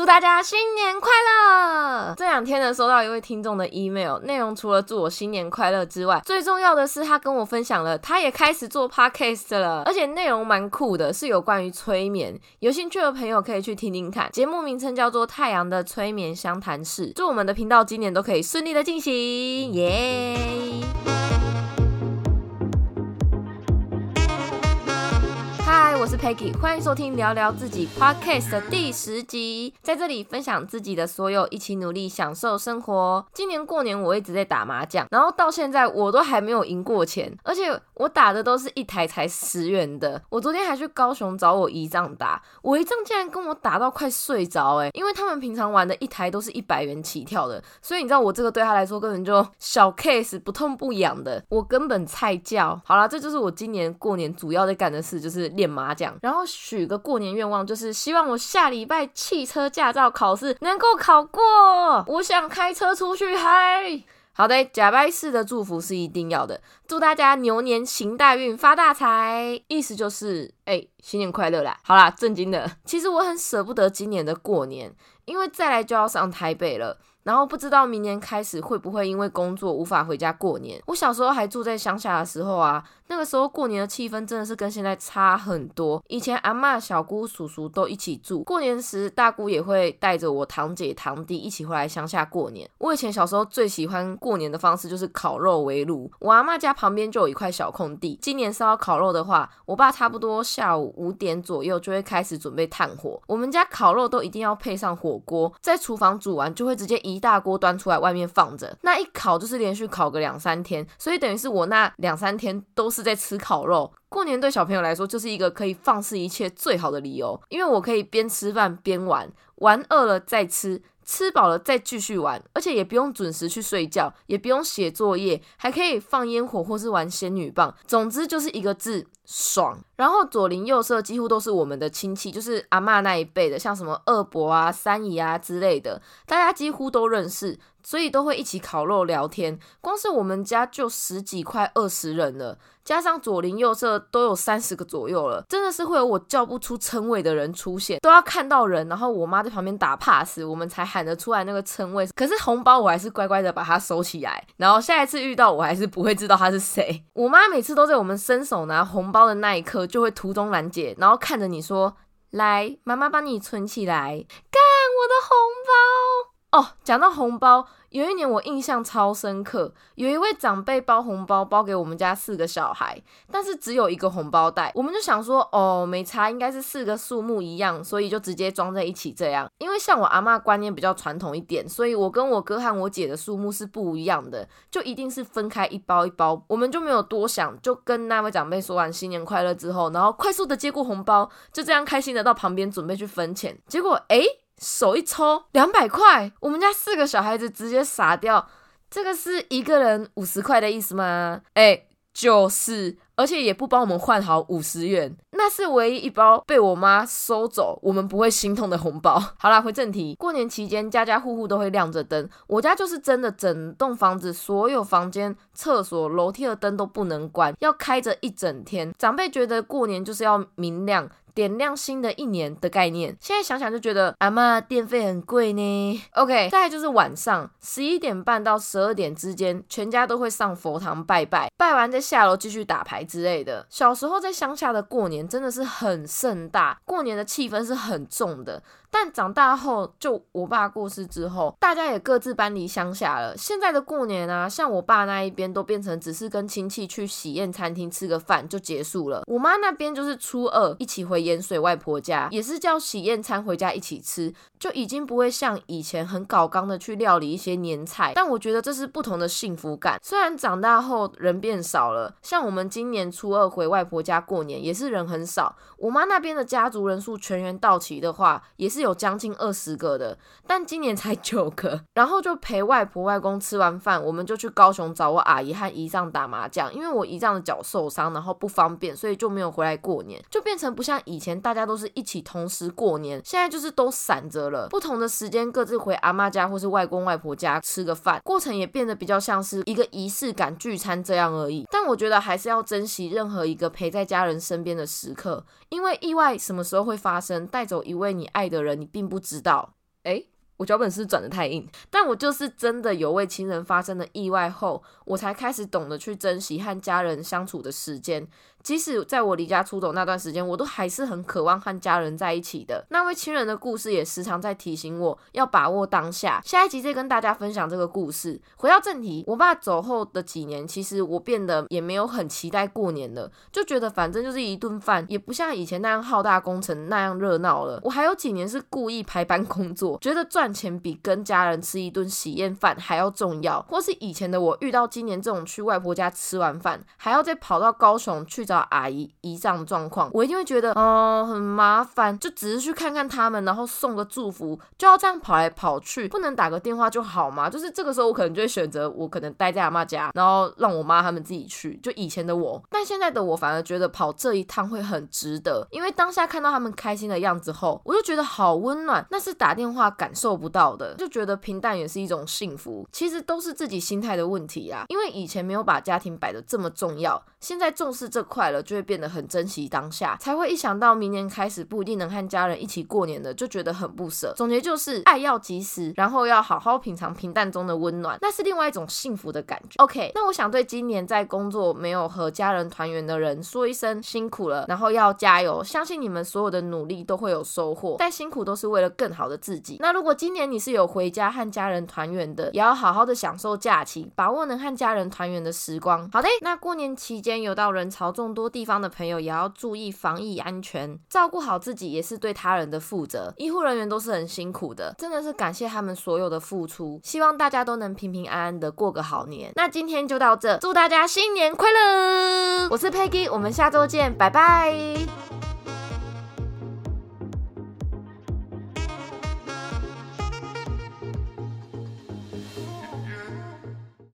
祝大家新年快乐！这两天呢，收到一位听众的 email，内容除了祝我新年快乐之外，最重要的是他跟我分享了，他也开始做 podcast 了，而且内容蛮酷的，是有关于催眠。有兴趣的朋友可以去听听看，节目名称叫做《太阳的催眠相谈室》。祝我们的频道今年都可以顺利的进行，耶！我是 Peggy，欢迎收听聊聊自己 Podcast 的第十集，在这里分享自己的所有，一起努力享受生活。今年过年我一直在打麻将，然后到现在我都还没有赢过钱，而且我打的都是一台才十元的。我昨天还去高雄找我姨丈打，我姨丈竟然跟我打到快睡着，哎，因为他们平常玩的一台都是一百元起跳的，所以你知道我这个对他来说根本就小 case，不痛不痒的，我根本菜叫。好了，这就是我今年过年主要在干的事，就是练麻。讲，然后许个过年愿望，就是希望我下礼拜汽车驾照考试能够考过。我想开车出去嗨。好的，假拜式的祝福是一定要的，祝大家牛年行大运发大财，意思就是哎新年快乐啦。好啦，正经的，其实我很舍不得今年的过年，因为再来就要上台北了。然后不知道明年开始会不会因为工作无法回家过年。我小时候还住在乡下的时候啊，那个时候过年的气氛真的是跟现在差很多。以前阿妈、小姑、叔叔都一起住，过年时大姑也会带着我堂姐、堂弟一起回来乡下过年。我以前小时候最喜欢过年的方式就是烤肉围炉。我阿妈家旁边就有一块小空地，今年是要烤肉的话，我爸差不多下午五点左右就会开始准备炭火。我们家烤肉都一定要配上火锅，在厨房煮完就会直接一大锅端出来，外面放着，那一烤就是连续烤个两三天，所以等于是我那两三天都是在吃烤肉。过年对小朋友来说就是一个可以放肆一切最好的理由，因为我可以边吃饭边玩，玩饿了再吃，吃饱了再继续玩，而且也不用准时去睡觉，也不用写作业，还可以放烟火或是玩仙女棒，总之就是一个字。爽，然后左邻右舍几乎都是我们的亲戚，就是阿妈那一辈的，像什么二伯啊、三姨啊之类的，大家几乎都认识，所以都会一起烤肉聊天。光是我们家就十几块二十人了，加上左邻右舍都有三十个左右了，真的是会有我叫不出称谓的人出现，都要看到人，然后我妈在旁边打 pass，我们才喊得出来那个称谓。可是红包我还是乖乖的把它收起来，然后下一次遇到我还是不会知道他是谁。我妈每次都在我们伸手拿红包。的那一刻就会途中拦截，然后看着你说：“来，妈妈帮你存起来，干我的红包。”哦，讲到红包。有一年我印象超深刻，有一位长辈包红包包给我们家四个小孩，但是只有一个红包袋，我们就想说，哦，没差，应该是四个数目一样，所以就直接装在一起这样。因为像我阿妈观念比较传统一点，所以我跟我哥和我姐的数目是不一样的，就一定是分开一包一包，我们就没有多想，就跟那位长辈说完新年快乐之后，然后快速的接过红包，就这样开心的到旁边准备去分钱，结果哎。手一抽，两百块，我们家四个小孩子直接傻掉。这个是一个人五十块的意思吗？哎，就是，而且也不帮我们换好五十元，那是唯一一包被我妈收走，我们不会心痛的红包。好啦，回正题，过年期间家家户户都会亮着灯，我家就是真的，整栋房子所有房间、厕所、楼梯的灯都不能关，要开着一整天。长辈觉得过年就是要明亮。点亮新的一年的概念，现在想想就觉得阿妈电费很贵呢。OK，再就是晚上十一点半到十二点之间，全家都会上佛堂拜拜，拜完再下楼继续打牌之类的。小时候在乡下的过年真的是很盛大，过年的气氛是很重的。但长大后，就我爸过世之后，大家也各自搬离乡下了。现在的过年啊，像我爸那一边都变成只是跟亲戚去喜宴餐厅吃个饭就结束了。我妈那边就是初二一起回盐水外婆家，也是叫喜宴餐回家一起吃，就已经不会像以前很搞刚的去料理一些年菜。但我觉得这是不同的幸福感。虽然长大后人变少了，像我们今年初二回外婆家过年，也是人很少。我妈那边的家族人数全员到齐的话，也是。有将近二十个的，但今年才九个。然后就陪外婆外公吃完饭，我们就去高雄找我阿姨和姨丈打麻将。因为我姨丈的脚受伤，然后不方便，所以就没有回来过年，就变成不像以前大家都是一起同时过年。现在就是都散着了，不同的时间各自回阿妈家或是外公外婆家吃个饭，过程也变得比较像是一个仪式感聚餐这样而已。我觉得还是要珍惜任何一个陪在家人身边的时刻，因为意外什么时候会发生，带走一位你爱的人。你并不知道。哎。我脚本是转的太硬，但我就是真的有为亲人发生的意外后，我才开始懂得去珍惜和家人相处的时间。即使在我离家出走那段时间，我都还是很渴望和家人在一起的。那位亲人的故事也时常在提醒我要把握当下。下一集再跟大家分享这个故事。回到正题，我爸走后的几年，其实我变得也没有很期待过年了，就觉得反正就是一顿饭，也不像以前那样浩大工程那样热闹了。我还有几年是故意排班工作，觉得赚钱比跟家人吃一顿喜宴饭还要重要。或是以前的我遇到今年这种去外婆家吃完饭，还要再跑到高雄去。找阿姨姨丈状况，我一定会觉得哦很麻烦，就只是去看看他们，然后送个祝福，就要这样跑来跑去，不能打个电话就好吗？就是这个时候我可能就会选择我可能待在阿妈家，然后让我妈他们自己去。就以前的我，但现在的我反而觉得跑这一趟会很值得，因为当下看到他们开心的样子后，我就觉得好温暖，那是打电话感受不到的，就觉得平淡也是一种幸福。其实都是自己心态的问题啊，因为以前没有把家庭摆得这么重要，现在重视这块。快了就会变得很珍惜当下，才会一想到明年开始不一定能和家人一起过年的，就觉得很不舍。总结就是，爱要及时，然后要好好品尝平淡中的温暖，那是另外一种幸福的感觉。OK，那我想对今年在工作没有和家人团圆的人说一声辛苦了，然后要加油，相信你们所有的努力都会有收获，但辛苦都是为了更好的自己。那如果今年你是有回家和家人团圆的，也要好好的享受假期，把握能和家人团圆的时光。好的，那过年期间有到人潮众。多地方的朋友也要注意防疫安全，照顾好自己也是对他人的负责。医护人员都是很辛苦的，真的是感谢他们所有的付出。希望大家都能平平安安的过个好年。那今天就到这，祝大家新年快乐！我是 Peggy，我们下周见，拜拜。